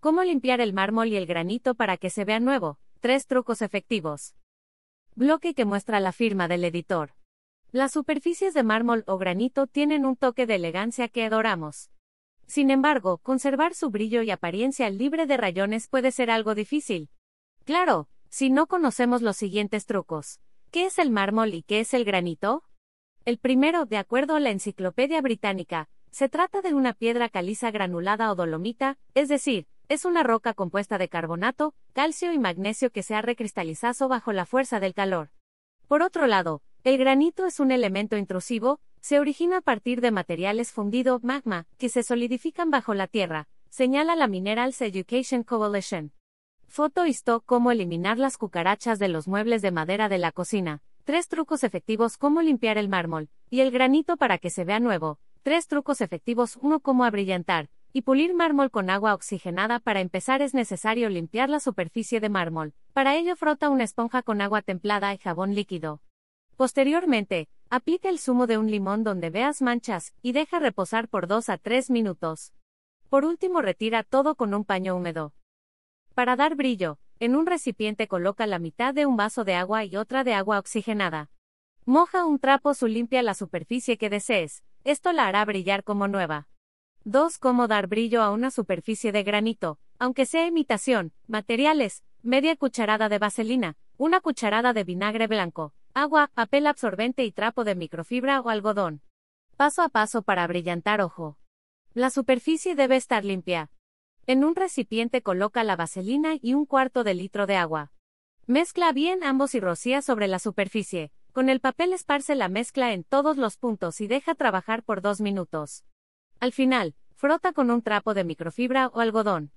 Cómo limpiar el mármol y el granito para que se vea nuevo. Tres trucos efectivos. Bloque que muestra la firma del editor. Las superficies de mármol o granito tienen un toque de elegancia que adoramos. Sin embargo, conservar su brillo y apariencia libre de rayones puede ser algo difícil. Claro, si no conocemos los siguientes trucos. ¿Qué es el mármol y qué es el granito? El primero, de acuerdo a la Enciclopedia Británica, se trata de una piedra caliza granulada o dolomita, es decir, es una roca compuesta de carbonato, calcio y magnesio que se ha recristalizado bajo la fuerza del calor. Por otro lado, el granito es un elemento intrusivo, se origina a partir de materiales fundido, magma, que se solidifican bajo la tierra, señala la Minerals Education Coalition. Foto stock cómo eliminar las cucarachas de los muebles de madera de la cocina. Tres trucos efectivos cómo limpiar el mármol y el granito para que se vea nuevo. Tres trucos efectivos 1 cómo abrillantar y pulir mármol con agua oxigenada. Para empezar es necesario limpiar la superficie de mármol. Para ello frota una esponja con agua templada y jabón líquido. Posteriormente, aplica el zumo de un limón donde veas manchas y deja reposar por 2 a 3 minutos. Por último retira todo con un paño húmedo. Para dar brillo, en un recipiente coloca la mitad de un vaso de agua y otra de agua oxigenada. Moja un trapo o limpia la superficie que desees, esto la hará brillar como nueva. 2. Cómo dar brillo a una superficie de granito, aunque sea imitación. Materiales: media cucharada de vaselina, una cucharada de vinagre blanco, agua, papel absorbente y trapo de microfibra o algodón. Paso a paso para brillantar ojo. La superficie debe estar limpia, en un recipiente coloca la vaselina y un cuarto de litro de agua. Mezcla bien ambos y rocía sobre la superficie. Con el papel esparce la mezcla en todos los puntos y deja trabajar por dos minutos. Al final, frota con un trapo de microfibra o algodón.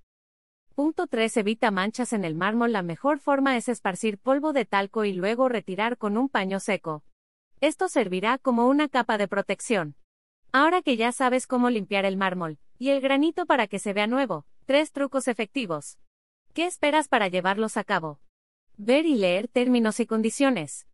Punto 3. Evita manchas en el mármol. La mejor forma es esparcir polvo de talco y luego retirar con un paño seco. Esto servirá como una capa de protección. Ahora que ya sabes cómo limpiar el mármol y el granito para que se vea nuevo, Tres trucos efectivos. ¿Qué esperas para llevarlos a cabo? Ver y leer términos y condiciones.